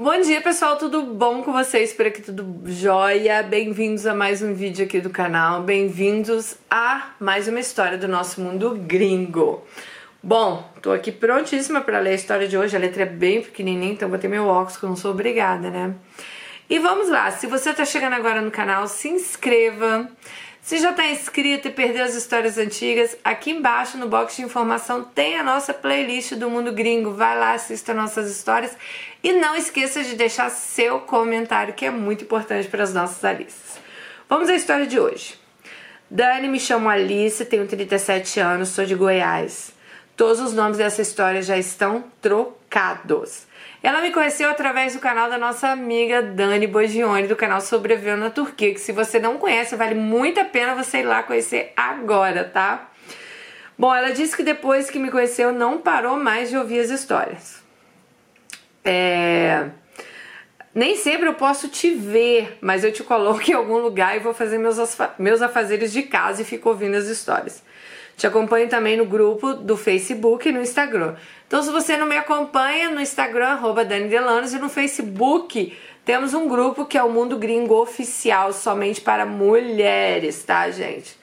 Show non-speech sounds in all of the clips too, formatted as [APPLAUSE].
Bom dia pessoal, tudo bom com vocês? Por aqui tudo jóia? Bem-vindos a mais um vídeo aqui do canal, bem-vindos a mais uma história do nosso mundo gringo. Bom, tô aqui prontíssima para ler a história de hoje, a letra é bem pequenininha, então vou ter meu óculos que eu não sou obrigada, né? E vamos lá, se você tá chegando agora no canal, se inscreva. Se já está inscrito e perdeu as histórias antigas, aqui embaixo no box de informação tem a nossa playlist do Mundo Gringo. Vai lá, assista nossas histórias e não esqueça de deixar seu comentário, que é muito importante para as nossas Alices. Vamos à história de hoje. Dani, me chamo Alice, tenho 37 anos, sou de Goiás. Todos os nomes dessa história já estão trocados. Ela me conheceu através do canal da nossa amiga Dani Bogione, do canal Sobrevivendo na Turquia, que se você não conhece, vale muito a pena você ir lá conhecer agora, tá? Bom, ela disse que depois que me conheceu, não parou mais de ouvir as histórias. É... Nem sempre eu posso te ver, mas eu te coloco em algum lugar e vou fazer meus, meus afazeres de casa e fico ouvindo as histórias. Te acompanho também no grupo do Facebook e no Instagram. Então, se você não me acompanha no Instagram, arroba Dani Delanos, e no Facebook, temos um grupo que é o Mundo Gringo Oficial, somente para mulheres, tá, gente?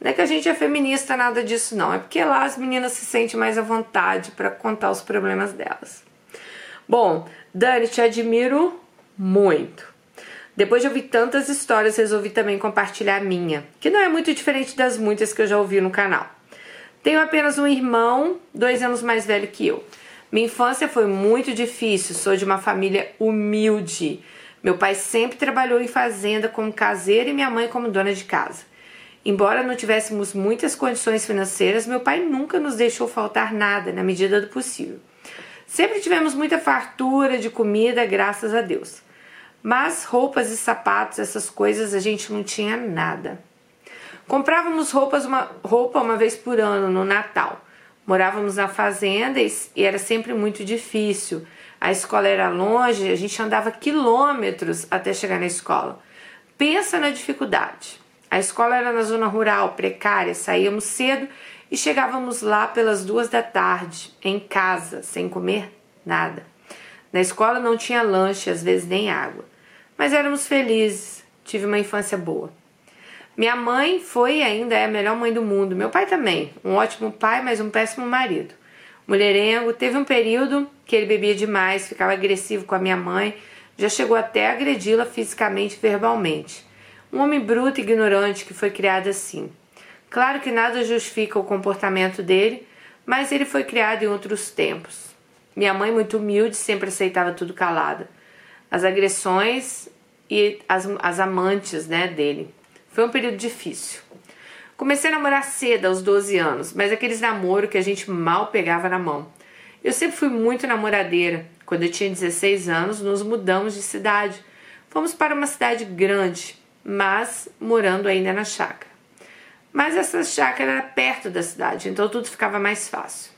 Não é que a gente é feminista, nada disso, não. É porque lá as meninas se sentem mais à vontade para contar os problemas delas. Bom, Dani, te admiro muito. Depois de ouvir tantas histórias, resolvi também compartilhar a minha, que não é muito diferente das muitas que eu já ouvi no canal. Tenho apenas um irmão, dois anos mais velho que eu. Minha infância foi muito difícil, sou de uma família humilde. Meu pai sempre trabalhou em fazenda como caseiro e minha mãe como dona de casa. Embora não tivéssemos muitas condições financeiras, meu pai nunca nos deixou faltar nada na medida do possível. Sempre tivemos muita fartura de comida, graças a Deus. Mas roupas e sapatos, essas coisas, a gente não tinha nada. Comprávamos roupas uma, roupa uma vez por ano no Natal. Morávamos na fazenda e, e era sempre muito difícil. A escola era longe, a gente andava quilômetros até chegar na escola. Pensa na dificuldade. A escola era na zona rural, precária, saíamos cedo e chegávamos lá pelas duas da tarde, em casa, sem comer nada. Na escola não tinha lanche, às vezes nem água. Mas éramos felizes, tive uma infância boa. Minha mãe foi e ainda é a melhor mãe do mundo. Meu pai também. Um ótimo pai, mas um péssimo marido. Mulherengo, teve um período que ele bebia demais, ficava agressivo com a minha mãe, já chegou até a agredi-la fisicamente e verbalmente. Um homem bruto e ignorante que foi criado assim. Claro que nada justifica o comportamento dele, mas ele foi criado em outros tempos. Minha mãe, muito humilde, sempre aceitava tudo calada. As agressões e as, as amantes né, dele. Foi um período difícil. Comecei a namorar cedo, aos 12 anos, mas aqueles namoros que a gente mal pegava na mão. Eu sempre fui muito namoradeira. Quando eu tinha 16 anos, nos mudamos de cidade. Fomos para uma cidade grande, mas morando ainda na chácara. Mas essa chácara era perto da cidade, então tudo ficava mais fácil.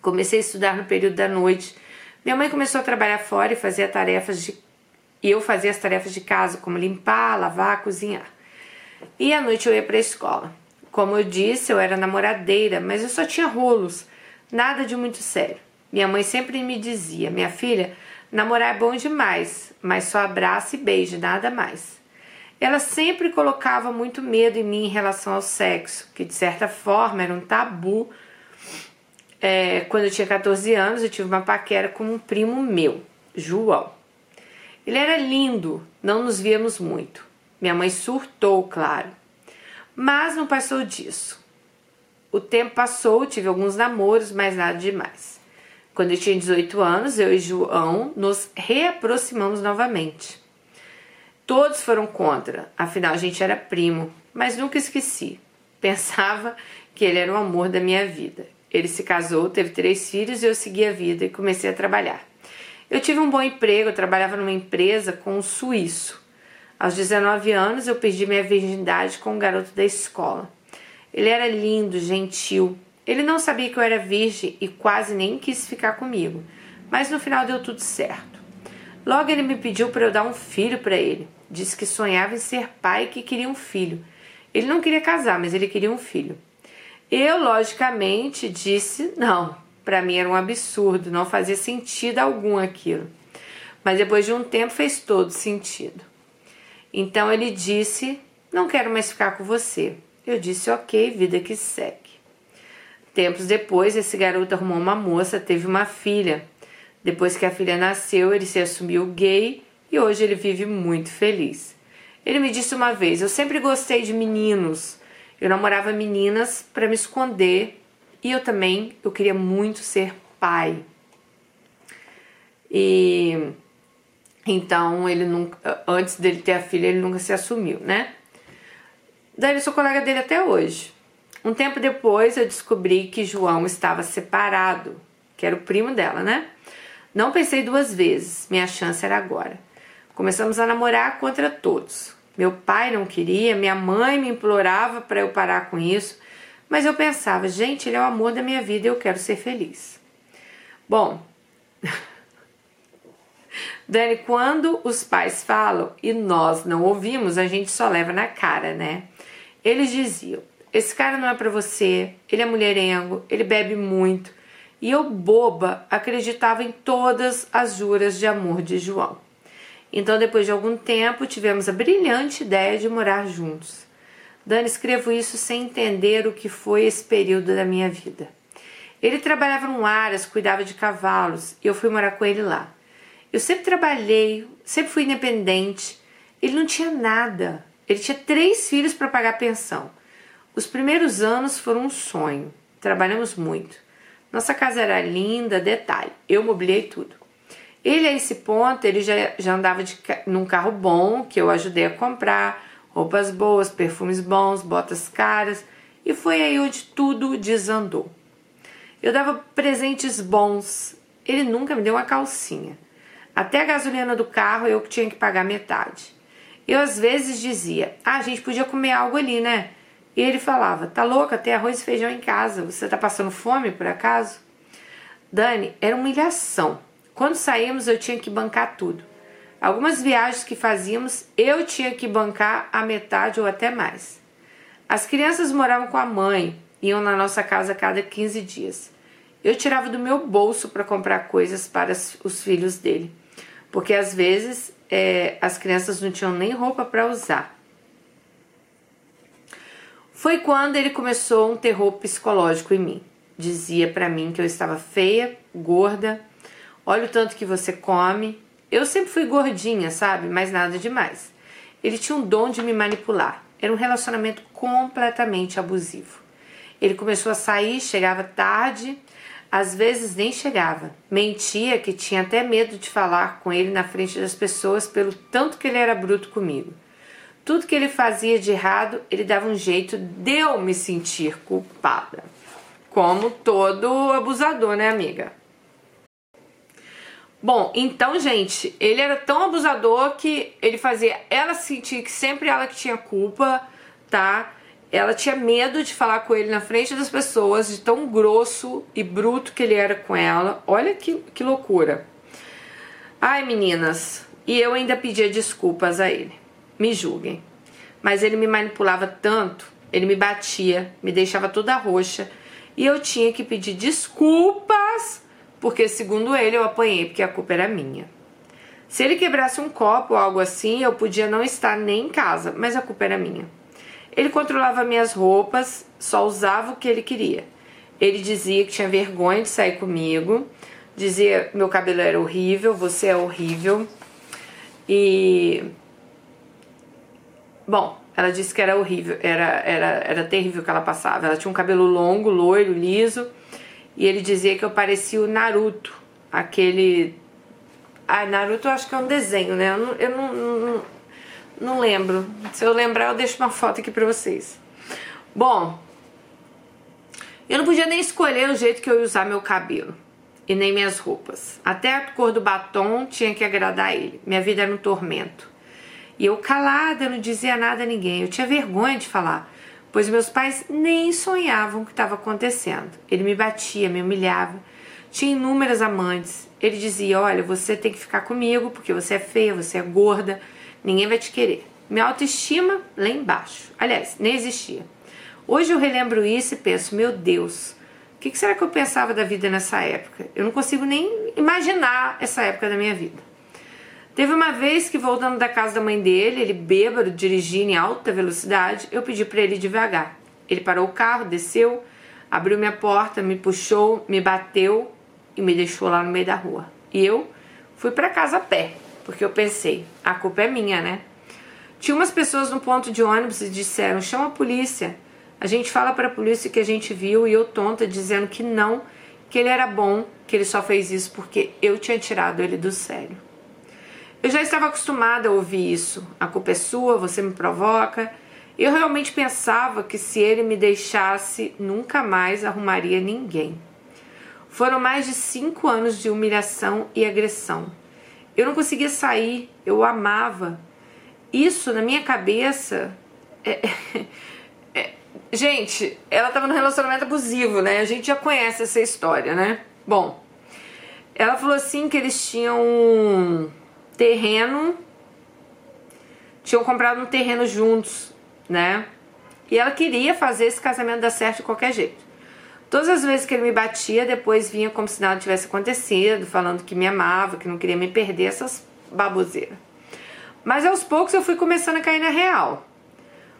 Comecei a estudar no período da noite. Minha mãe começou a trabalhar fora e fazia tarefas de e eu fazia as tarefas de casa, como limpar, lavar, cozinhar. E à noite eu ia para a escola. Como eu disse, eu era namoradeira, mas eu só tinha rolos, nada de muito sério. Minha mãe sempre me dizia: Minha filha, namorar é bom demais, mas só abraça e beije, nada mais. Ela sempre colocava muito medo em mim em relação ao sexo, que de certa forma era um tabu. É, quando eu tinha 14 anos, eu tive uma paquera com um primo meu, João. Ele era lindo, não nos víamos muito. Minha mãe surtou, claro. Mas não passou disso. O tempo passou, tive alguns namoros, mas nada demais. Quando eu tinha 18 anos, eu e João nos reaproximamos novamente. Todos foram contra, afinal a gente era primo, mas nunca esqueci. Pensava que ele era o amor da minha vida. Ele se casou, teve três filhos e eu segui a vida e comecei a trabalhar. Eu tive um bom emprego, eu trabalhava numa empresa com um suíço. Aos 19 anos, eu perdi minha virgindade com um garoto da escola. Ele era lindo, gentil. Ele não sabia que eu era virgem e quase nem quis ficar comigo, mas no final deu tudo certo. Logo ele me pediu para eu dar um filho para ele. Disse que sonhava em ser pai e que queria um filho. Ele não queria casar, mas ele queria um filho. Eu, logicamente, disse não. Para mim era um absurdo, não fazia sentido algum aquilo. mas depois de um tempo fez todo sentido. Então ele disse: Não quero mais ficar com você. Eu disse: Ok, vida que segue. Tempos depois, esse garoto arrumou uma moça, teve uma filha. Depois que a filha nasceu, ele se assumiu gay e hoje ele vive muito feliz. Ele me disse uma vez: Eu sempre gostei de meninos. Eu namorava meninas para me esconder e eu também eu queria muito ser pai. E então ele nunca, antes dele ter a filha, ele nunca se assumiu, né? Daí eu sou colega dele até hoje. Um tempo depois eu descobri que João estava separado, que era o primo dela, né? Não pensei duas vezes, minha chance era agora. Começamos a namorar contra todos. Meu pai não queria, minha mãe me implorava para eu parar com isso, mas eu pensava, gente, ele é o amor da minha vida e eu quero ser feliz. Bom, Dani, quando os pais falam e nós não ouvimos, a gente só leva na cara, né? Eles diziam: esse cara não é para você, ele é mulherengo, ele bebe muito. E eu, boba, acreditava em todas as juras de amor de João. Então, depois de algum tempo, tivemos a brilhante ideia de morar juntos. Dani, escrevo isso sem entender o que foi esse período da minha vida. Ele trabalhava no Aras, cuidava de cavalos, e eu fui morar com ele lá. Eu sempre trabalhei, sempre fui independente. Ele não tinha nada. Ele tinha três filhos para pagar pensão. Os primeiros anos foram um sonho. Trabalhamos muito. Nossa casa era linda, detalhe, eu mobilei tudo. Ele a esse ponto, ele já, já andava de, num carro bom, que eu ajudei a comprar, roupas boas, perfumes bons, botas caras, e foi aí onde tudo desandou. Eu dava presentes bons, ele nunca me deu uma calcinha. Até a gasolina do carro eu tinha que pagar metade. Eu às vezes dizia: Ah, a gente podia comer algo ali, né? E ele falava: Tá louca, tem arroz e feijão em casa, você tá passando fome por acaso? Dani, era uma humilhação. Quando saímos eu tinha que bancar tudo. Algumas viagens que fazíamos eu tinha que bancar a metade ou até mais. As crianças moravam com a mãe, iam na nossa casa cada 15 dias. Eu tirava do meu bolso para comprar coisas para os filhos dele, porque às vezes é, as crianças não tinham nem roupa para usar. Foi quando ele começou um terror psicológico em mim. Dizia para mim que eu estava feia, gorda. Olha o tanto que você come. Eu sempre fui gordinha, sabe? Mas nada demais. Ele tinha um dom de me manipular. Era um relacionamento completamente abusivo. Ele começou a sair, chegava tarde, às vezes nem chegava. Mentia que tinha até medo de falar com ele na frente das pessoas pelo tanto que ele era bruto comigo. Tudo que ele fazia de errado, ele dava um jeito de eu me sentir culpada. Como todo abusador, né, amiga? Bom, então, gente, ele era tão abusador que ele fazia ela sentir que sempre ela que tinha culpa, tá? Ela tinha medo de falar com ele na frente das pessoas, de tão grosso e bruto que ele era com ela. Olha que, que loucura. Ai, meninas, e eu ainda pedia desculpas a ele me julguem. Mas ele me manipulava tanto, ele me batia, me deixava toda roxa e eu tinha que pedir desculpas porque, segundo ele, eu apanhei porque a culpa era minha. Se ele quebrasse um copo ou algo assim, eu podia não estar nem em casa, mas a culpa era minha. Ele controlava minhas roupas, só usava o que ele queria. Ele dizia que tinha vergonha de sair comigo, dizia meu cabelo era horrível, você é horrível. E Bom, ela disse que era horrível, era, era, era terrível que ela passava. Ela tinha um cabelo longo, loiro, liso, e ele dizia que eu parecia o Naruto, aquele. Ah, Naruto eu acho que é um desenho, né? Eu não, eu não, não, não lembro. Se eu lembrar, eu deixo uma foto aqui pra vocês. Bom, eu não podia nem escolher o jeito que eu ia usar meu cabelo e nem minhas roupas. Até a cor do batom tinha que agradar ele. Minha vida era um tormento. E eu calada, não dizia nada a ninguém. Eu tinha vergonha de falar, pois meus pais nem sonhavam o que estava acontecendo. Ele me batia, me humilhava. Tinha inúmeras amantes. Ele dizia: Olha, você tem que ficar comigo porque você é feia, você é gorda, ninguém vai te querer. Minha autoestima lá embaixo. Aliás, nem existia. Hoje eu relembro isso e penso: Meu Deus, o que será que eu pensava da vida nessa época? Eu não consigo nem imaginar essa época da minha vida. Teve uma vez que voltando da casa da mãe dele, ele bêbado, dirigindo em alta velocidade, eu pedi para ele devagar. Ele parou o carro, desceu, abriu minha porta, me puxou, me bateu e me deixou lá no meio da rua. E eu fui para casa a pé, porque eu pensei, a culpa é minha, né? Tinha umas pessoas no ponto de ônibus e disseram: chama a polícia. A gente fala para a polícia que a gente viu e eu tonta dizendo que não, que ele era bom, que ele só fez isso porque eu tinha tirado ele do sério. Eu já estava acostumada a ouvir isso. A culpa é sua, você me provoca. Eu realmente pensava que se ele me deixasse, nunca mais arrumaria ninguém. Foram mais de cinco anos de humilhação e agressão. Eu não conseguia sair, eu amava. Isso na minha cabeça. É, [LAUGHS] é, gente, ela estava no relacionamento abusivo, né? A gente já conhece essa história, né? Bom, ela falou assim que eles tinham um terreno, tinham comprado um terreno juntos, né? E ela queria fazer esse casamento dar certo de qualquer jeito. Todas as vezes que ele me batia, depois vinha como se nada tivesse acontecido, falando que me amava, que não queria me perder, essas baboseiras. Mas aos poucos eu fui começando a cair na real.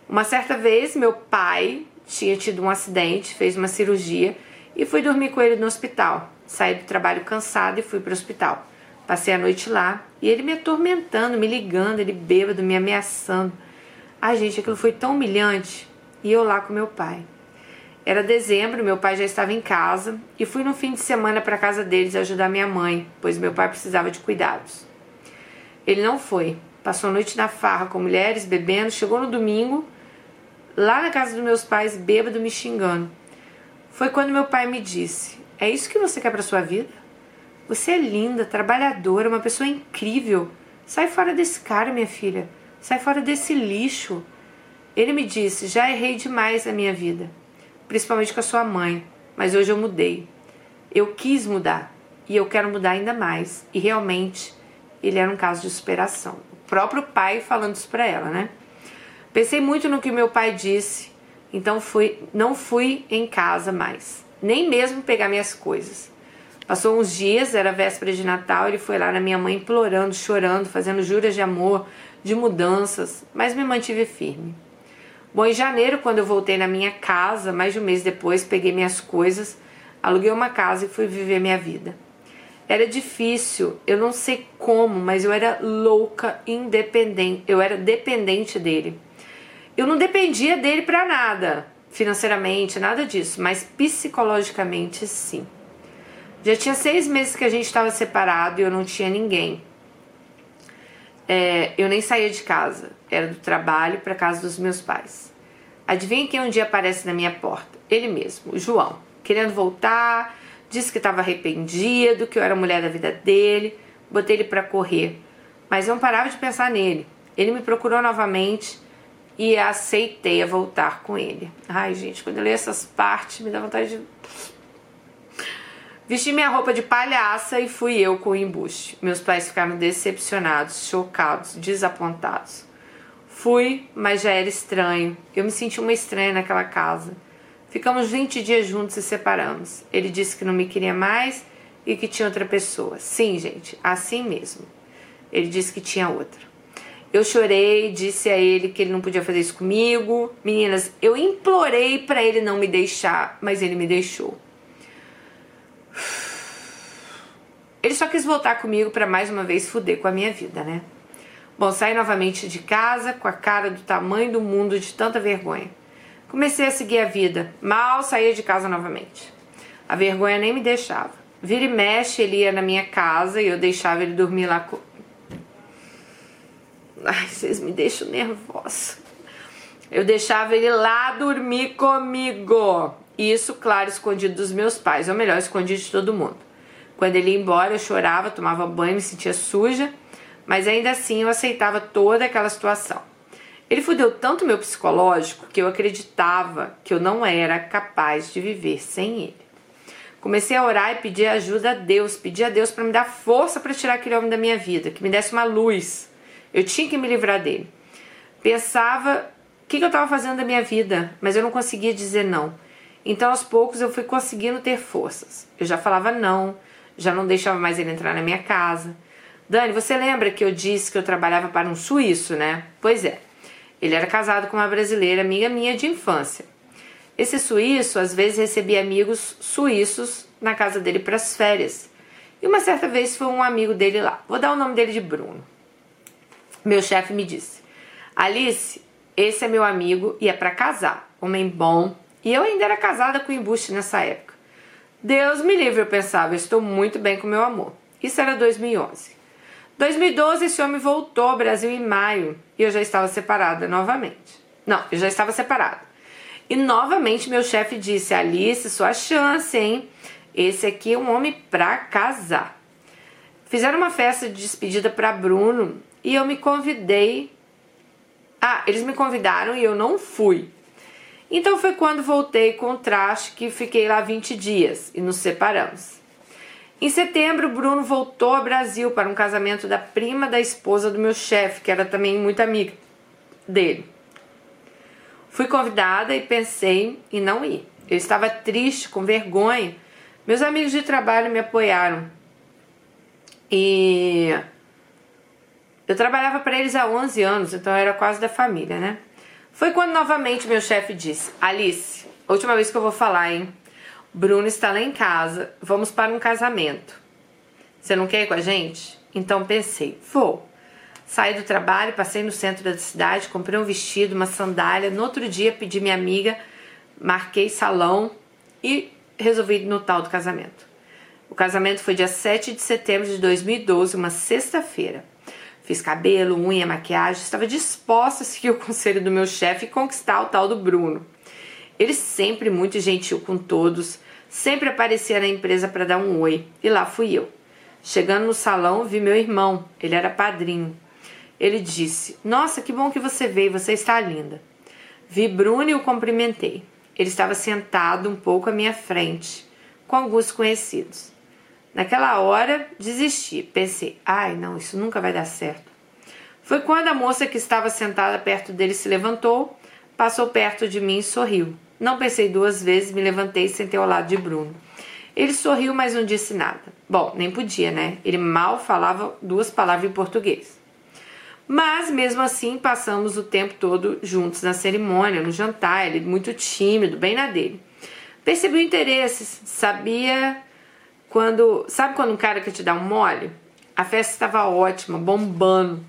Uma certa vez, meu pai tinha tido um acidente, fez uma cirurgia e fui dormir com ele no hospital. Saí do trabalho cansado e fui para o hospital. Passei a noite lá e ele me atormentando, me ligando, ele bêbado, me ameaçando. Ai, gente, aquilo foi tão humilhante. E eu lá com meu pai. Era dezembro, meu pai já estava em casa e fui no fim de semana para casa deles ajudar minha mãe, pois meu pai precisava de cuidados. Ele não foi. Passou a noite na farra com mulheres, bebendo, chegou no domingo, lá na casa dos meus pais, bêbado, me xingando. Foi quando meu pai me disse: É isso que você quer para sua vida? Você é linda, trabalhadora, uma pessoa incrível. Sai fora desse cara, minha filha. Sai fora desse lixo. Ele me disse: Já errei demais na minha vida principalmente com a sua mãe, mas hoje eu mudei. Eu quis mudar e eu quero mudar ainda mais. E realmente ele era um caso de superação. O próprio pai falando isso para ela, né? Pensei muito no que meu pai disse, então fui, não fui em casa mais, nem mesmo pegar minhas coisas. Passou uns dias, era véspera de Natal, ele foi lá na minha mãe implorando, chorando, fazendo juras de amor, de mudanças, mas me mantive firme. Bom, em janeiro, quando eu voltei na minha casa, mais de um mês depois, peguei minhas coisas, aluguei uma casa e fui viver minha vida. Era difícil, eu não sei como, mas eu era louca, independente, eu era dependente dele. Eu não dependia dele para nada, financeiramente, nada disso, mas psicologicamente sim. Já tinha seis meses que a gente estava separado e eu não tinha ninguém. É, eu nem saía de casa, era do trabalho para casa dos meus pais. Adivinha quem um dia aparece na minha porta? Ele mesmo, o João, querendo voltar, disse que estava arrependido, que eu era a mulher da vida dele, botei ele para correr, mas eu não parava de pensar nele. Ele me procurou novamente e aceitei a voltar com ele. Ai, gente, quando eu leio essas partes, me dá vontade de Vesti minha roupa de palhaça e fui eu com o embuste. Meus pais ficaram decepcionados, chocados, desapontados. Fui, mas já era estranho. Eu me senti uma estranha naquela casa. Ficamos 20 dias juntos e separamos. Ele disse que não me queria mais e que tinha outra pessoa. Sim, gente, assim mesmo. Ele disse que tinha outra. Eu chorei, disse a ele que ele não podia fazer isso comigo. Meninas, eu implorei para ele não me deixar, mas ele me deixou. Ele só quis voltar comigo para mais uma vez fuder com a minha vida, né? Bom, saí novamente de casa com a cara do tamanho do mundo de tanta vergonha. Comecei a seguir a vida, mal saía de casa novamente. A vergonha nem me deixava. Vira e mexe, ele ia na minha casa e eu deixava ele dormir lá com. Ai, vocês me deixam nervosa. Eu deixava ele lá dormir comigo. Isso, claro, escondido dos meus pais, ou melhor, escondido de todo mundo. Quando ele ia embora, eu chorava, tomava banho, me sentia suja, mas ainda assim eu aceitava toda aquela situação. Ele fudeu tanto meu psicológico que eu acreditava que eu não era capaz de viver sem ele. Comecei a orar e pedir ajuda a Deus, pedir a Deus para me dar força para tirar aquele homem da minha vida, que me desse uma luz. Eu tinha que me livrar dele. Pensava o que, que eu estava fazendo da minha vida, mas eu não conseguia dizer não. Então, aos poucos, eu fui conseguindo ter forças. Eu já falava não, já não deixava mais ele entrar na minha casa. Dani, você lembra que eu disse que eu trabalhava para um suíço, né? Pois é. Ele era casado com uma brasileira, amiga minha de infância. Esse suíço às vezes recebia amigos suíços na casa dele para as férias. E uma certa vez foi um amigo dele lá. Vou dar o nome dele de Bruno. Meu chefe me disse: Alice, esse é meu amigo e é para casar. Homem bom. E eu ainda era casada com embuste nessa época. Deus me livre, eu pensava, eu estou muito bem com meu amor. Isso era 2011. 2012, esse homem voltou ao Brasil em maio e eu já estava separada novamente. Não, eu já estava separada. E novamente meu chefe disse: Alice, sua chance, hein? Esse aqui é um homem pra casar. Fizeram uma festa de despedida para Bruno e eu me convidei. Ah, eles me convidaram e eu não fui. Então foi quando voltei com o traste que fiquei lá 20 dias e nos separamos. Em setembro, Bruno voltou ao Brasil para um casamento da prima da esposa do meu chefe, que era também muito amiga dele. Fui convidada e pensei em não ir. Eu estava triste, com vergonha. Meus amigos de trabalho me apoiaram. E eu trabalhava para eles há 11 anos, então eu era quase da família, né? Foi quando novamente meu chefe disse: Alice, última vez que eu vou falar, hein? Bruno está lá em casa, vamos para um casamento. Você não quer ir com a gente? Então pensei, vou. Saí do trabalho, passei no centro da cidade, comprei um vestido, uma sandália. No outro dia pedi minha amiga, marquei salão e resolvi ir no tal do casamento. O casamento foi dia 7 de setembro de 2012, uma sexta-feira. Fiz cabelo, unha, maquiagem, estava disposta a seguir o [LAUGHS] conselho do meu chefe e conquistar o tal do Bruno. Ele sempre muito gentil com todos, sempre aparecia na empresa para dar um oi, e lá fui eu. Chegando no salão, vi meu irmão, ele era padrinho. Ele disse: Nossa, que bom que você veio, você está linda. Vi Bruno e o cumprimentei. Ele estava sentado um pouco à minha frente, com alguns conhecidos. Naquela hora, desisti. Pensei: ai, não, isso nunca vai dar certo. Foi quando a moça que estava sentada perto dele se levantou, passou perto de mim e sorriu. Não pensei duas vezes, me levantei e sentei ao lado de Bruno. Ele sorriu, mas não disse nada. Bom, nem podia, né? Ele mal falava duas palavras em português. Mas mesmo assim, passamos o tempo todo juntos na cerimônia, no jantar. Ele muito tímido, bem na dele. Percebi o interesse, sabia quando. Sabe quando um cara quer te dar um mole? A festa estava ótima, bombando.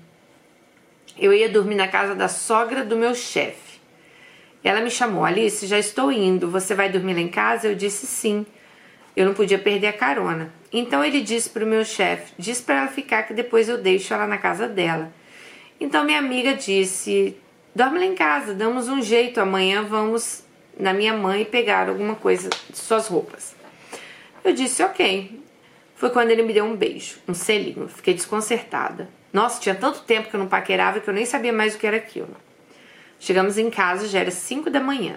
Eu ia dormir na casa da sogra do meu chefe. Ela me chamou, Alice, já estou indo, você vai dormir lá em casa? Eu disse sim. Eu não podia perder a carona. Então ele disse para o meu chefe: diz para ela ficar que depois eu deixo ela na casa dela. Então minha amiga disse: dorme lá em casa, damos um jeito. Amanhã vamos na minha mãe pegar alguma coisa de suas roupas. Eu disse: ok. Foi quando ele me deu um beijo, um selinho. Fiquei desconcertada. Nossa, tinha tanto tempo que eu não paquerava que eu nem sabia mais o que era aquilo. Chegamos em casa, já era 5 da manhã.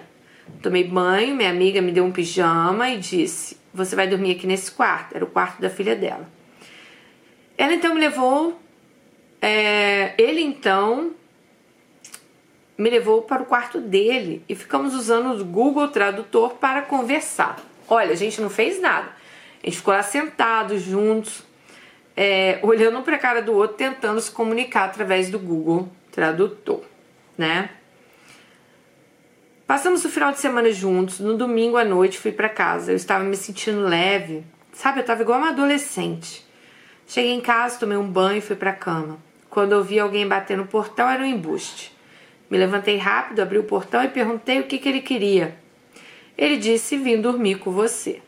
Tomei banho, minha amiga me deu um pijama e disse: Você vai dormir aqui nesse quarto. Era o quarto da filha dela. Ela então me levou. É, ele então me levou para o quarto dele e ficamos usando o Google Tradutor para conversar. Olha, a gente não fez nada. Gente ficou lá sentados juntos, é, olhando para a cara do outro, tentando se comunicar através do Google Tradutor, né? Passamos o final de semana juntos. No domingo à noite fui para casa. Eu estava me sentindo leve. Sabe, eu estava igual uma adolescente. Cheguei em casa, tomei um banho e fui para a cama. Quando ouvi alguém bater no portão, era um embuste. Me levantei rápido, abri o portão e perguntei o que, que ele queria. Ele disse: Vim dormir com você.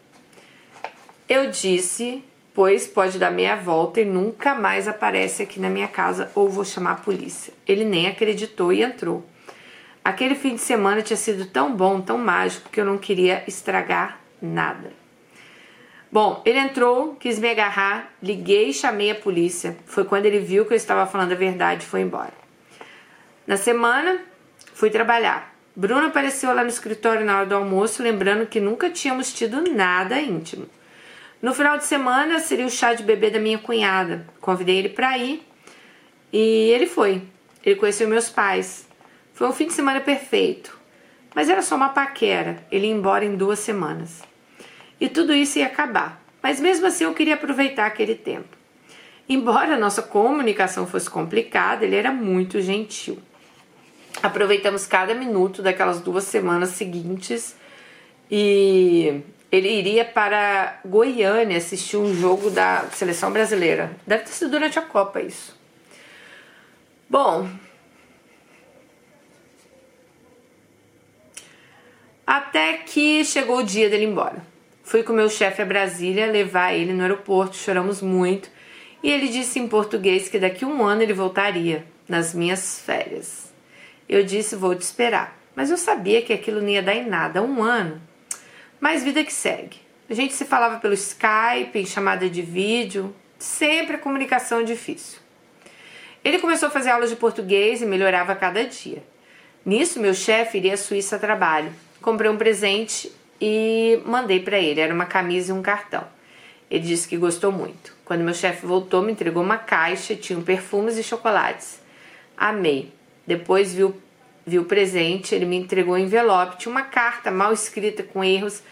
Eu disse: Pois pode dar meia volta e nunca mais aparece aqui na minha casa ou vou chamar a polícia. Ele nem acreditou e entrou. Aquele fim de semana tinha sido tão bom, tão mágico, que eu não queria estragar nada. Bom, ele entrou, quis me agarrar, liguei e chamei a polícia. Foi quando ele viu que eu estava falando a verdade e foi embora. Na semana, fui trabalhar. Bruno apareceu lá no escritório na hora do almoço, lembrando que nunca tínhamos tido nada íntimo. No final de semana seria o chá de bebê da minha cunhada. Convidei ele para ir e ele foi. Ele conheceu meus pais. Foi um fim de semana perfeito, mas era só uma paquera. Ele ia embora em duas semanas. E tudo isso ia acabar, mas mesmo assim eu queria aproveitar aquele tempo. Embora a nossa comunicação fosse complicada, ele era muito gentil. Aproveitamos cada minuto daquelas duas semanas seguintes e ele iria para Goiânia assistir um jogo da seleção brasileira. Deve ter sido durante a Copa isso. Bom, até que chegou o dia dele ir embora. Fui com meu chefe a Brasília levar ele no aeroporto, choramos muito e ele disse em português que daqui a um ano ele voltaria, nas minhas férias. Eu disse: Vou te esperar. Mas eu sabia que aquilo não ia dar em nada. Um ano. Mas vida que segue. A gente se falava pelo Skype, em chamada de vídeo, sempre a comunicação difícil. Ele começou a fazer aulas de português e melhorava a cada dia. Nisso, meu chefe iria à Suíça a trabalho. Comprei um presente e mandei para ele. Era uma camisa e um cartão. Ele disse que gostou muito. Quando meu chefe voltou, me entregou uma caixa, tinha perfumes e chocolates. Amei. Depois viu viu o presente, ele me entregou um envelope, tinha uma carta mal escrita com erros,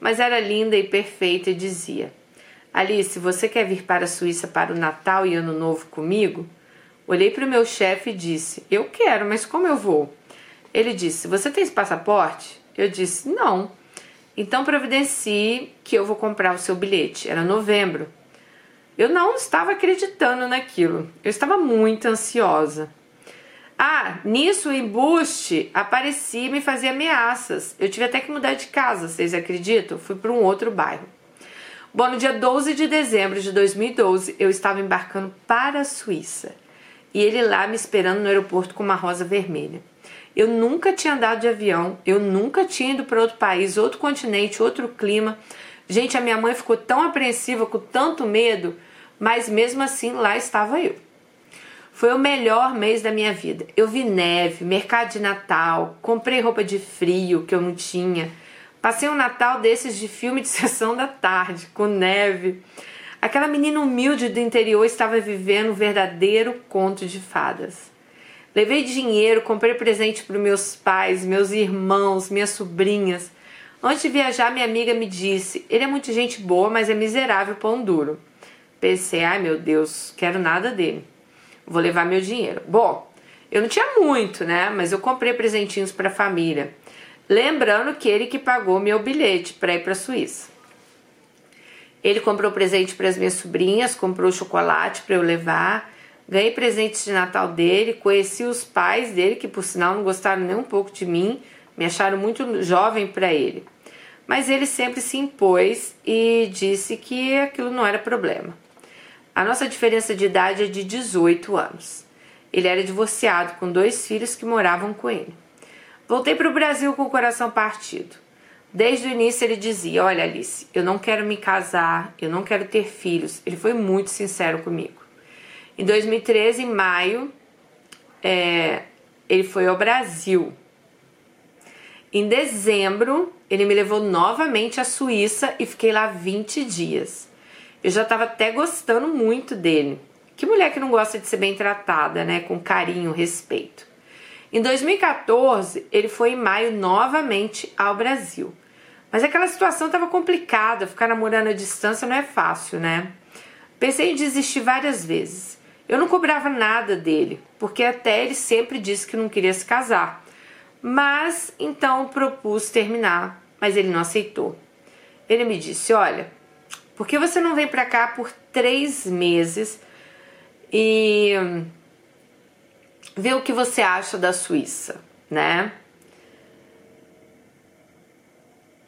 mas era linda e perfeita e dizia: Alice, você quer vir para a Suíça para o Natal e Ano Novo comigo? Olhei para o meu chefe e disse: Eu quero, mas como eu vou? Ele disse: Você tem esse passaporte? Eu disse: Não. Então providencie que eu vou comprar o seu bilhete. Era novembro. Eu não estava acreditando naquilo. Eu estava muito ansiosa. Ah, nisso o embuste aparecia e me fazia ameaças. Eu tive até que mudar de casa, vocês acreditam? Fui para um outro bairro. Bom, no dia 12 de dezembro de 2012, eu estava embarcando para a Suíça. E ele lá me esperando no aeroporto com uma rosa vermelha. Eu nunca tinha andado de avião, eu nunca tinha ido para outro país, outro continente, outro clima. Gente, a minha mãe ficou tão apreensiva, com tanto medo, mas mesmo assim lá estava eu. Foi o melhor mês da minha vida. Eu vi neve, mercado de Natal, comprei roupa de frio que eu não tinha. Passei um Natal desses de filme de [LAUGHS] sessão da tarde, com neve. Aquela menina humilde do interior estava vivendo um verdadeiro conto de fadas. Levei dinheiro, comprei presente para meus pais, meus irmãos, minhas sobrinhas. Antes de viajar, minha amiga me disse: ele é muito gente boa, mas é miserável pão duro. Pensei: ai meu Deus, quero nada dele vou levar meu dinheiro. Bom, eu não tinha muito, né? Mas eu comprei presentinhos para a família. Lembrando que ele que pagou meu bilhete para ir para a Suíça. Ele comprou presente para as minhas sobrinhas, comprou chocolate para eu levar. Ganhei presentes de Natal dele, conheci os pais dele, que por sinal não gostaram nem um pouco de mim, me acharam muito jovem para ele. Mas ele sempre se impôs e disse que aquilo não era problema. A nossa diferença de idade é de 18 anos. Ele era divorciado com dois filhos que moravam com ele. Voltei para o Brasil com o coração partido. Desde o início ele dizia: Olha, Alice, eu não quero me casar, eu não quero ter filhos. Ele foi muito sincero comigo. Em 2013, em maio, é, ele foi ao Brasil. Em dezembro, ele me levou novamente à Suíça e fiquei lá 20 dias. Eu já estava até gostando muito dele. Que mulher que não gosta de ser bem tratada, né? Com carinho, respeito. Em 2014, ele foi em maio novamente ao Brasil. Mas aquela situação estava complicada, ficar namorando à distância não é fácil, né? Pensei em desistir várias vezes. Eu não cobrava nada dele, porque até ele sempre disse que não queria se casar. Mas então propus terminar, mas ele não aceitou. Ele me disse: Olha, por que você não vem para cá por três meses e vê o que você acha da Suíça, né?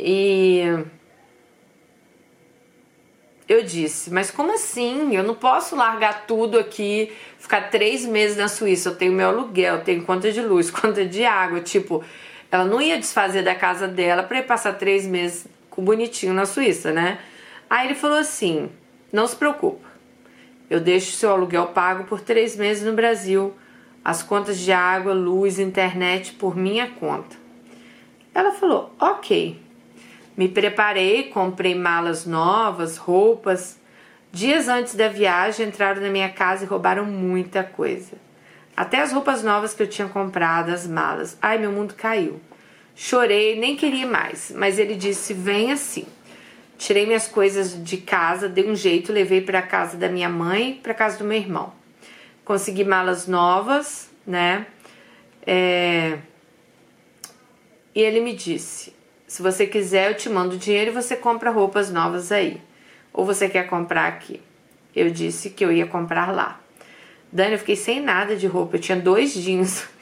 E eu disse, mas como assim? Eu não posso largar tudo aqui, ficar três meses na Suíça. Eu tenho meu aluguel, eu tenho conta de luz, [LAUGHS] conta de água. Tipo, ela não ia desfazer da casa dela para ir passar três meses bonitinho na Suíça, né? Aí ele falou assim: não se preocupa, eu deixo seu aluguel pago por três meses no Brasil, as contas de água, luz, internet por minha conta. Ela falou: ok. Me preparei, comprei malas novas, roupas. Dias antes da viagem, entraram na minha casa e roubaram muita coisa. Até as roupas novas que eu tinha comprado, as malas. Ai, meu mundo caiu. Chorei, nem queria mais, mas ele disse: vem assim. Tirei minhas coisas de casa, dei um jeito, levei para casa da minha mãe, para casa do meu irmão. Consegui malas novas, né? É... E ele me disse: se você quiser, eu te mando dinheiro e você compra roupas novas aí. Ou você quer comprar aqui? Eu disse que eu ia comprar lá. Dani, eu fiquei sem nada de roupa, eu tinha dois jeans. [LAUGHS]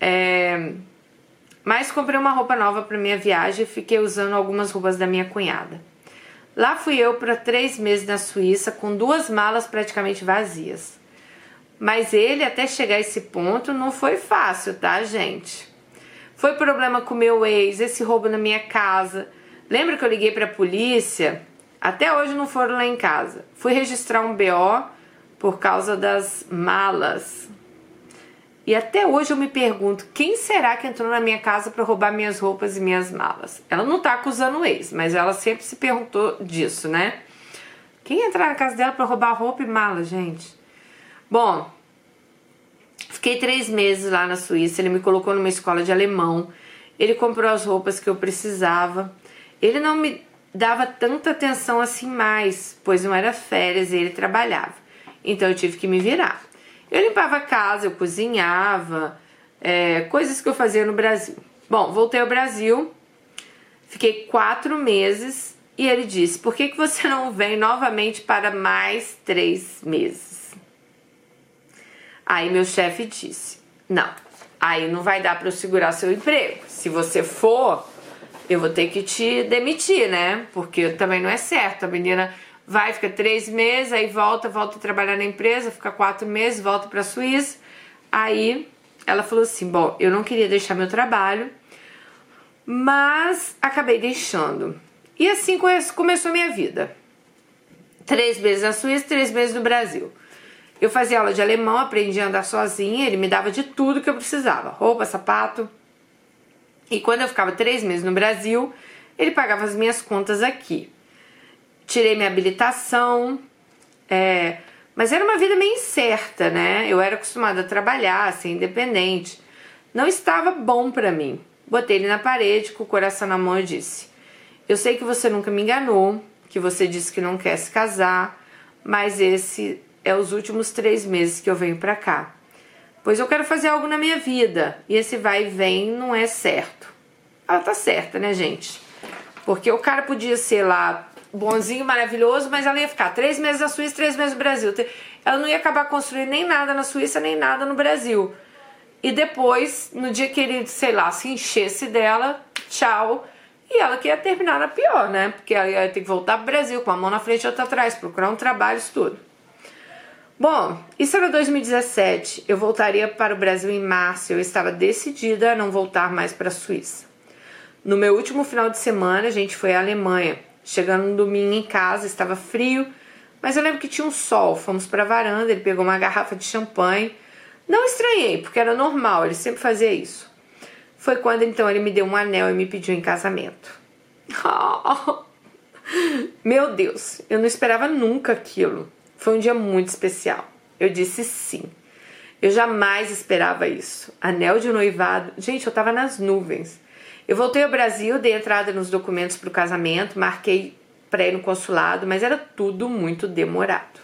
É... Mas comprei uma roupa nova para minha viagem e fiquei usando algumas roupas da minha cunhada. Lá fui eu para três meses na Suíça com duas malas praticamente vazias. Mas ele, até chegar a esse ponto, não foi fácil, tá, gente? Foi problema com meu ex, esse roubo na minha casa. Lembra que eu liguei para a polícia? Até hoje não foram lá em casa. Fui registrar um BO por causa das malas. E até hoje eu me pergunto quem será que entrou na minha casa para roubar minhas roupas e minhas malas. Ela não tá acusando o ex, mas ela sempre se perguntou disso, né? Quem entrar na casa dela para roubar roupa e mala, gente? Bom, fiquei três meses lá na Suíça. Ele me colocou numa escola de alemão. Ele comprou as roupas que eu precisava. Ele não me dava tanta atenção assim mais, pois não era férias e ele trabalhava. Então eu tive que me virar. Eu limpava a casa, eu cozinhava, é, coisas que eu fazia no Brasil. Bom, voltei ao Brasil, fiquei quatro meses e ele disse: Por que, que você não vem novamente para mais três meses? Aí meu chefe disse: Não, aí não vai dar para eu segurar seu emprego. Se você for, eu vou ter que te demitir, né? Porque também não é certo. A menina vai, fica três meses, aí volta, volta a trabalhar na empresa, fica quatro meses, volta para a Suíça. Aí ela falou assim: Bom, eu não queria deixar meu trabalho, mas acabei deixando. E assim começou a minha vida. Três meses na Suíça, três meses no Brasil. Eu fazia aula de alemão, aprendi a andar sozinha, ele me dava de tudo que eu precisava: roupa, sapato. E quando eu ficava três meses no Brasil, ele pagava as minhas contas aqui tirei minha habilitação, é, mas era uma vida meio incerta, né? Eu era acostumada a trabalhar, ser independente. Não estava bom para mim. Botei ele na parede, com o coração na mão e disse: Eu sei que você nunca me enganou, que você disse que não quer se casar, mas esse é os últimos três meses que eu venho para cá. Pois eu quero fazer algo na minha vida e esse vai e vem não é certo. Ela tá certa, né, gente? Porque o cara podia ser lá bonzinho, maravilhoso, mas ela ia ficar três meses na Suíça, três meses no Brasil. Ela não ia acabar construindo nem nada na Suíça, nem nada no Brasil. E depois, no dia que ele, sei lá, se enchesse dela, tchau. E ela que ia terminar na pior, né? Porque ela ia ter que voltar pro Brasil com a mão na frente e outra atrás, procurar um trabalho, isso tudo. Bom, isso era 2017. Eu voltaria para o Brasil em março. Eu estava decidida a não voltar mais para a Suíça. No meu último final de semana, a gente foi à Alemanha. Chegando no domingo em casa, estava frio, mas eu lembro que tinha um sol. Fomos para a varanda, ele pegou uma garrafa de champanhe. Não estranhei, porque era normal, ele sempre fazia isso. Foi quando então ele me deu um anel e me pediu em casamento. Oh, [LAUGHS] meu Deus, eu não esperava nunca aquilo. Foi um dia muito especial. Eu disse sim. Eu jamais esperava isso. Anel de noivado. Gente, eu tava nas nuvens. Eu voltei ao Brasil, dei entrada nos documentos para o casamento, marquei ir no consulado, mas era tudo muito demorado.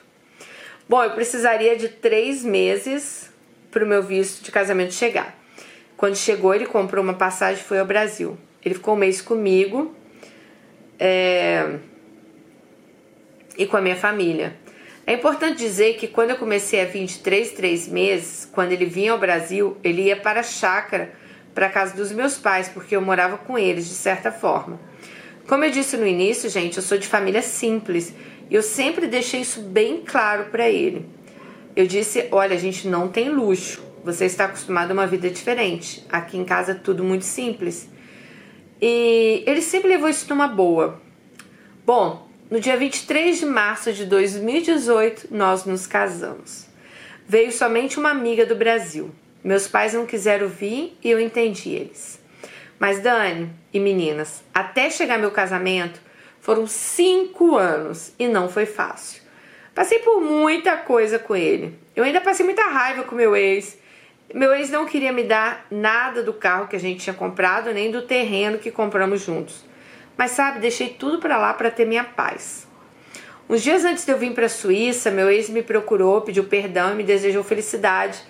Bom, eu precisaria de três meses para o meu visto de casamento chegar. Quando chegou, ele comprou uma passagem e foi ao Brasil. Ele ficou um mês comigo é... e com a minha família. É importante dizer que quando eu comecei a 23, três meses, quando ele vinha ao Brasil, ele ia para a chácara para casa dos meus pais, porque eu morava com eles de certa forma. Como eu disse no início, gente, eu sou de família simples e eu sempre deixei isso bem claro para ele. Eu disse: Olha, a gente não tem luxo, você está acostumado a uma vida diferente. Aqui em casa é tudo muito simples. E ele sempre levou isso numa boa. Bom, no dia 23 de março de 2018, nós nos casamos. Veio somente uma amiga do Brasil. Meus pais não quiseram vir e eu entendi eles. Mas Dani e meninas, até chegar meu casamento foram cinco anos e não foi fácil. Passei por muita coisa com ele. Eu ainda passei muita raiva com meu ex. Meu ex não queria me dar nada do carro que a gente tinha comprado, nem do terreno que compramos juntos. Mas sabe, deixei tudo para lá para ter minha paz. Uns dias antes de eu vir para a Suíça, meu ex me procurou, pediu perdão e me desejou felicidade,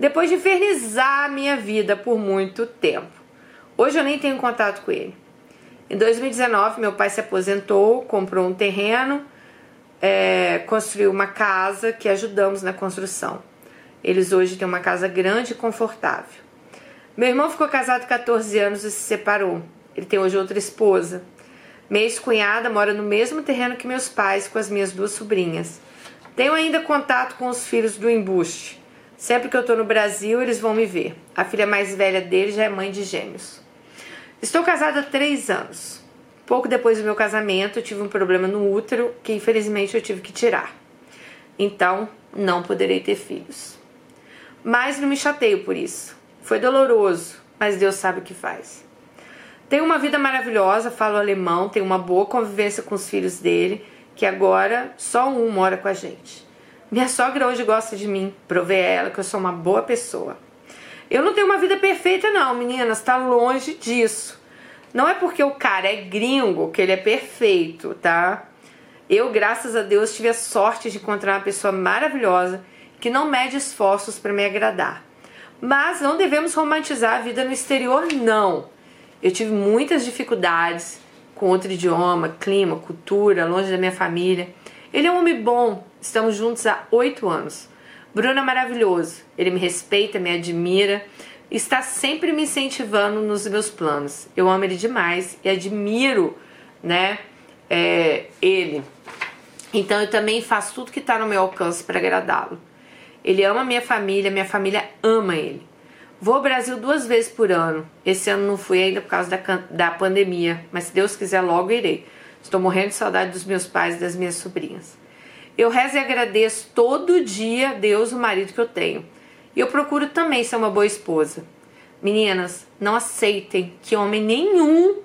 depois de infernizar a minha vida por muito tempo. Hoje eu nem tenho contato com ele. Em 2019, meu pai se aposentou, comprou um terreno, é, construiu uma casa que ajudamos na construção. Eles hoje têm uma casa grande e confortável. Meu irmão ficou casado 14 anos e se separou. Ele tem hoje outra esposa. Minha ex-cunhada mora no mesmo terreno que meus pais com as minhas duas sobrinhas. Tenho ainda contato com os filhos do embuste. Sempre que eu estou no Brasil, eles vão me ver. A filha mais velha dele já é mãe de gêmeos. Estou casada há três anos. Pouco depois do meu casamento, eu tive um problema no útero que infelizmente eu tive que tirar. Então, não poderei ter filhos. Mas não me chateio por isso. Foi doloroso, mas Deus sabe o que faz. Tenho uma vida maravilhosa, falo alemão, tenho uma boa convivência com os filhos dele, que agora só um mora com a gente. Minha sogra hoje gosta de mim, provei a ela que eu sou uma boa pessoa. Eu não tenho uma vida perfeita, não, meninas, tá longe disso. Não é porque o cara é gringo que ele é perfeito, tá? Eu, graças a Deus, tive a sorte de encontrar uma pessoa maravilhosa que não mede esforços para me agradar. Mas não devemos romantizar a vida no exterior, não. Eu tive muitas dificuldades com outro idioma, clima, cultura, longe da minha família. Ele é um homem bom, estamos juntos há oito anos. Bruno é maravilhoso. Ele me respeita, me admira, está sempre me incentivando nos meus planos. Eu amo ele demais e admiro, né, é, ele. Então eu também faço tudo que está no meu alcance para agradá-lo. Ele ama minha família, minha família ama ele. Vou ao Brasil duas vezes por ano. Esse ano não fui ainda por causa da, da pandemia, mas se Deus quiser, logo irei. Estou morrendo de saudade dos meus pais e das minhas sobrinhas. Eu rezo e agradeço todo dia Deus o marido que eu tenho. E eu procuro também ser uma boa esposa. Meninas, não aceitem que homem nenhum.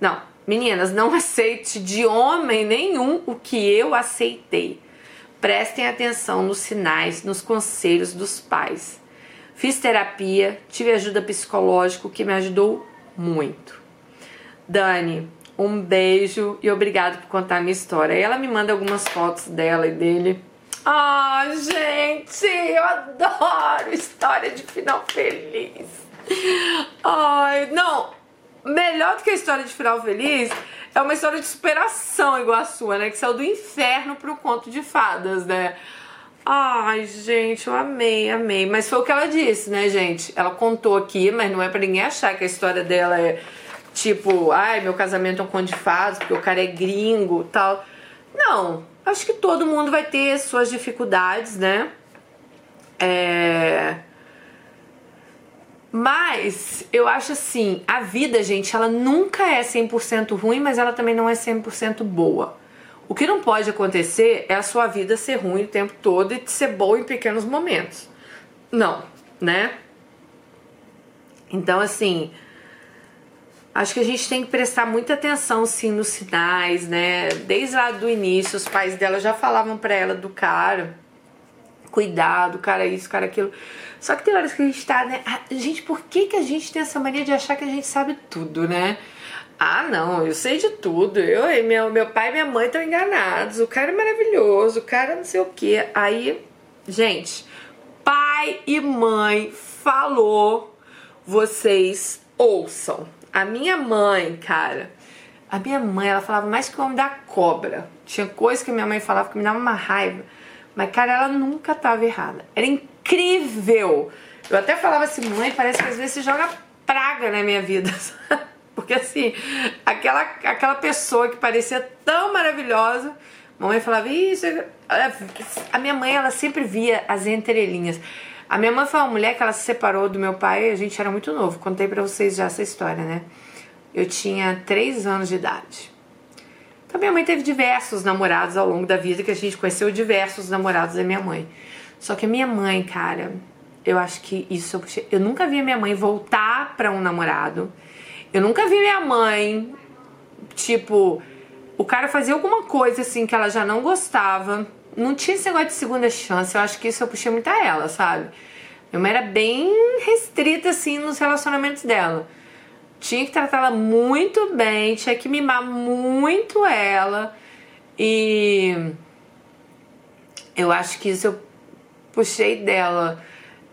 Não, meninas, não [LAUGHS] aceite de homem nenhum o que eu aceitei. Prestem atenção nos sinais, nos conselhos dos pais. Fiz terapia, tive ajuda psicológica que me ajudou muito. Dani, um beijo e obrigado por contar a minha história. Ela me manda algumas fotos dela e dele. Ah, oh, gente, eu adoro história de final feliz. Ai, não, melhor do que a história de final feliz é uma história de superação igual a sua, né? Que saiu do inferno pro conto de fadas, né? Ai, gente, eu amei, amei. Mas foi o que ela disse, né, gente? Ela contou aqui, mas não é para ninguém achar que a história dela é Tipo, ai, meu casamento é um conto de fadas, porque o cara é gringo tal. Não, acho que todo mundo vai ter suas dificuldades, né? É... Mas eu acho assim, a vida, gente, ela nunca é 100% ruim, mas ela também não é 100% boa. O que não pode acontecer é a sua vida ser ruim o tempo todo e ser boa em pequenos momentos. Não, né? Então, assim, Acho que a gente tem que prestar muita atenção, sim, nos sinais, né? Desde lá do início, os pais dela já falavam para ela do cara, cuidado, cara isso, cara aquilo. Só que tem horas que a gente tá, né? Ah, gente, por que, que a gente tem essa mania de achar que a gente sabe tudo, né? Ah, não, eu sei de tudo. Eu meu, meu pai e minha mãe estão enganados. O cara é maravilhoso, o cara não sei o que. Aí, gente, pai e mãe falou, vocês ouçam a minha mãe, cara, a minha mãe, ela falava mais que o homem da cobra. Tinha coisa que minha mãe falava que me dava uma raiva. Mas, cara, ela nunca tava errada. Era incrível. Eu até falava assim, mãe, parece que às vezes você joga praga na minha vida. [LAUGHS] Porque assim, aquela, aquela pessoa que parecia tão maravilhosa, mamãe falava, isso. A minha mãe, ela sempre via as entrelinhas. A minha mãe foi uma mulher que ela se separou do meu pai, a gente era muito novo. Contei para vocês já essa história, né? Eu tinha 3 anos de idade. Então minha mãe teve diversos namorados ao longo da vida, que a gente conheceu diversos namorados da minha mãe. Só que a minha mãe, cara, eu acho que isso eu nunca vi minha mãe voltar para um namorado. Eu nunca vi minha mãe, tipo, o cara fazer alguma coisa assim que ela já não gostava não tinha esse negócio de segunda chance. Eu acho que isso eu puxei muito a ela, sabe? Minha mãe era bem restrita, assim, nos relacionamentos dela. tinha que tratá-la muito bem, tinha que mimar muito ela. E eu acho que isso eu puxei dela.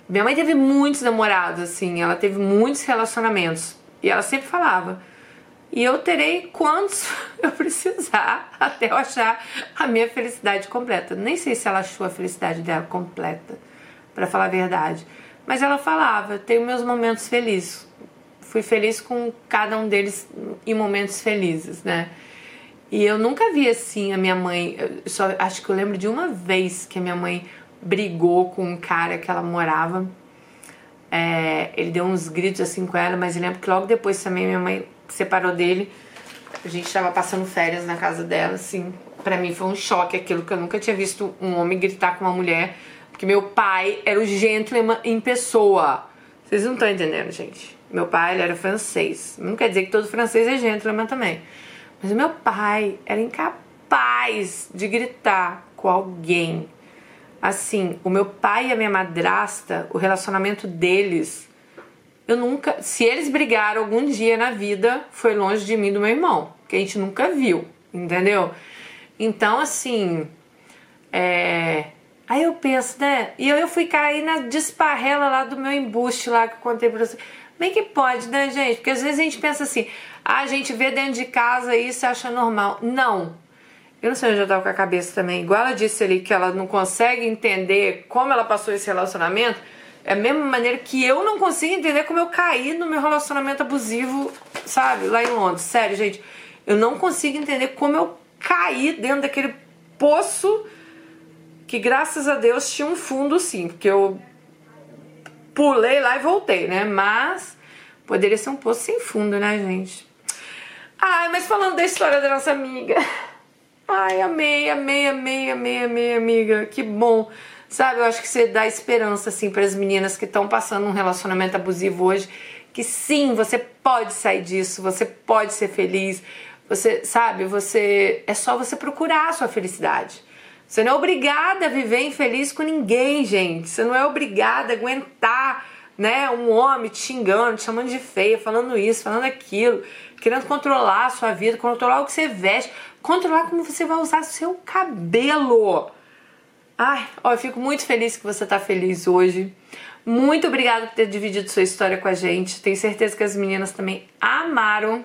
Minha mãe teve muitos namorados, assim, ela teve muitos relacionamentos. E ela sempre falava: e eu terei quantos [LAUGHS] eu precisar até eu achar a minha felicidade completa. Nem sei se ela achou a felicidade dela completa, para falar a verdade. Mas ela falava: tenho meus momentos felizes. Fui feliz com cada um deles em momentos felizes, né? E eu nunca vi assim a minha mãe. Eu só acho que eu lembro de uma vez que a minha mãe brigou com um cara que ela morava. É, ele deu uns gritos assim com ela, mas eu lembro que logo depois também minha mãe separou dele. A gente estava passando férias na casa dela, assim. Para mim foi um choque aquilo que eu nunca tinha visto um homem gritar com uma mulher, porque meu pai era o gentleman em pessoa. Vocês não estão entendendo, gente. Meu pai ele era francês. Não quer dizer que todo francês é gentleman também. Mas meu pai era incapaz de gritar com alguém. Assim, o meu pai e a minha madrasta, o relacionamento deles, eu nunca. Se eles brigaram algum dia na vida, foi longe de mim do meu irmão, que a gente nunca viu, entendeu? Então, assim. É. Aí eu penso, né? E eu, eu fui cair na desparrela lá do meu embuste lá que eu contei pra você. Bem que pode, né, gente? Porque às vezes a gente pensa assim, ah, a gente vê dentro de casa isso e acha normal. Não. Eu não sei onde eu tava com a cabeça também. Igual ela disse ali que ela não consegue entender como ela passou esse relacionamento. É a mesma maneira que eu não consigo entender como eu caí no meu relacionamento abusivo, sabe? Lá em Londres. Sério, gente. Eu não consigo entender como eu caí dentro daquele poço que, graças a Deus, tinha um fundo sim. Porque eu pulei lá e voltei, né? Mas poderia ser um poço sem fundo, né, gente? Ai, mas falando da história da nossa amiga. Ai, amei, amei, amei, amei, amei, amiga. Que bom. Sabe, eu acho que você dá esperança, assim, para as meninas que estão passando um relacionamento abusivo hoje. Que sim, você pode sair disso, você pode ser feliz. Você, sabe, você. É só você procurar a sua felicidade. Você não é obrigada a viver infeliz com ninguém, gente. Você não é obrigada a aguentar, né, um homem te xingando, te chamando de feia, falando isso, falando aquilo, querendo controlar a sua vida, controlar o que você veste, controlar como você vai usar seu cabelo. Ai, ó, eu fico muito feliz que você tá feliz hoje. Muito obrigada por ter dividido sua história com a gente. Tenho certeza que as meninas também amaram.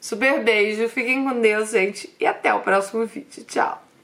Super beijo, fiquem com Deus, gente, e até o próximo vídeo. Tchau!